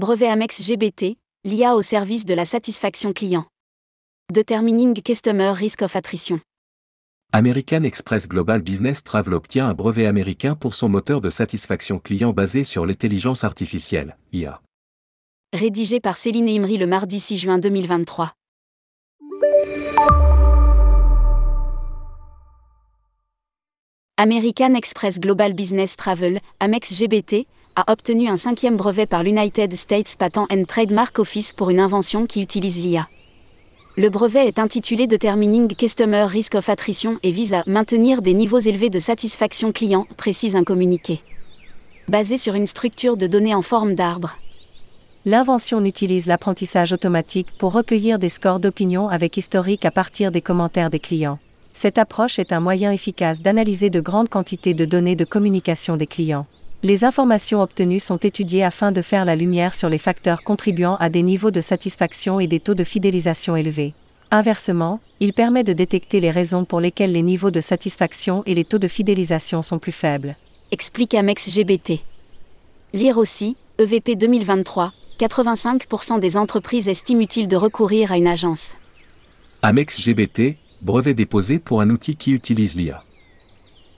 Brevet Amex GBT, l'IA au service de la satisfaction client. Determining Customer Risk of Attrition. American Express Global Business Travel obtient un brevet américain pour son moteur de satisfaction client basé sur l'intelligence artificielle, IA. Rédigé par Céline Imri le mardi 6 juin 2023. American Express Global Business Travel, Amex GBT, a obtenu un cinquième brevet par l'United States Patent and Trademark Office pour une invention qui utilise l'IA. Le brevet est intitulé Determining Customer Risk of Attrition et vise à maintenir des niveaux élevés de satisfaction client, précise un communiqué. Basé sur une structure de données en forme d'arbre. L'invention utilise l'apprentissage automatique pour recueillir des scores d'opinion avec historique à partir des commentaires des clients. Cette approche est un moyen efficace d'analyser de grandes quantités de données de communication des clients. Les informations obtenues sont étudiées afin de faire la lumière sur les facteurs contribuant à des niveaux de satisfaction et des taux de fidélisation élevés. Inversement, il permet de détecter les raisons pour lesquelles les niveaux de satisfaction et les taux de fidélisation sont plus faibles. Explique Amex GBT. Lire aussi, EVP 2023, 85% des entreprises estiment utile de recourir à une agence. Amex GBT, brevet déposé pour un outil qui utilise l'IA.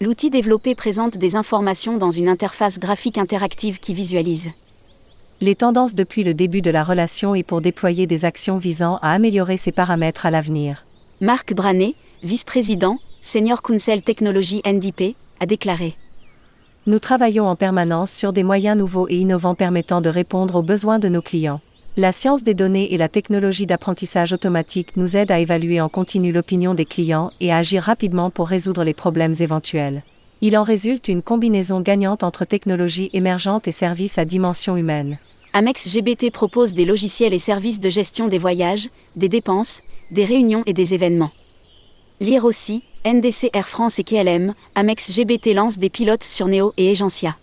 L'outil développé présente des informations dans une interface graphique interactive qui visualise les tendances depuis le début de la relation et pour déployer des actions visant à améliorer ces paramètres à l'avenir. Marc Branet, vice-président, Senior Counsel Technology NDP, a déclaré. Nous travaillons en permanence sur des moyens nouveaux et innovants permettant de répondre aux besoins de nos clients. La science des données et la technologie d'apprentissage automatique nous aident à évaluer en continu l'opinion des clients et à agir rapidement pour résoudre les problèmes éventuels. Il en résulte une combinaison gagnante entre technologies émergentes et services à dimension humaine. Amex GBT propose des logiciels et services de gestion des voyages, des dépenses, des réunions et des événements. Lire aussi, NDC Air France et KLM, Amex GBT lance des pilotes sur Neo et Agencia.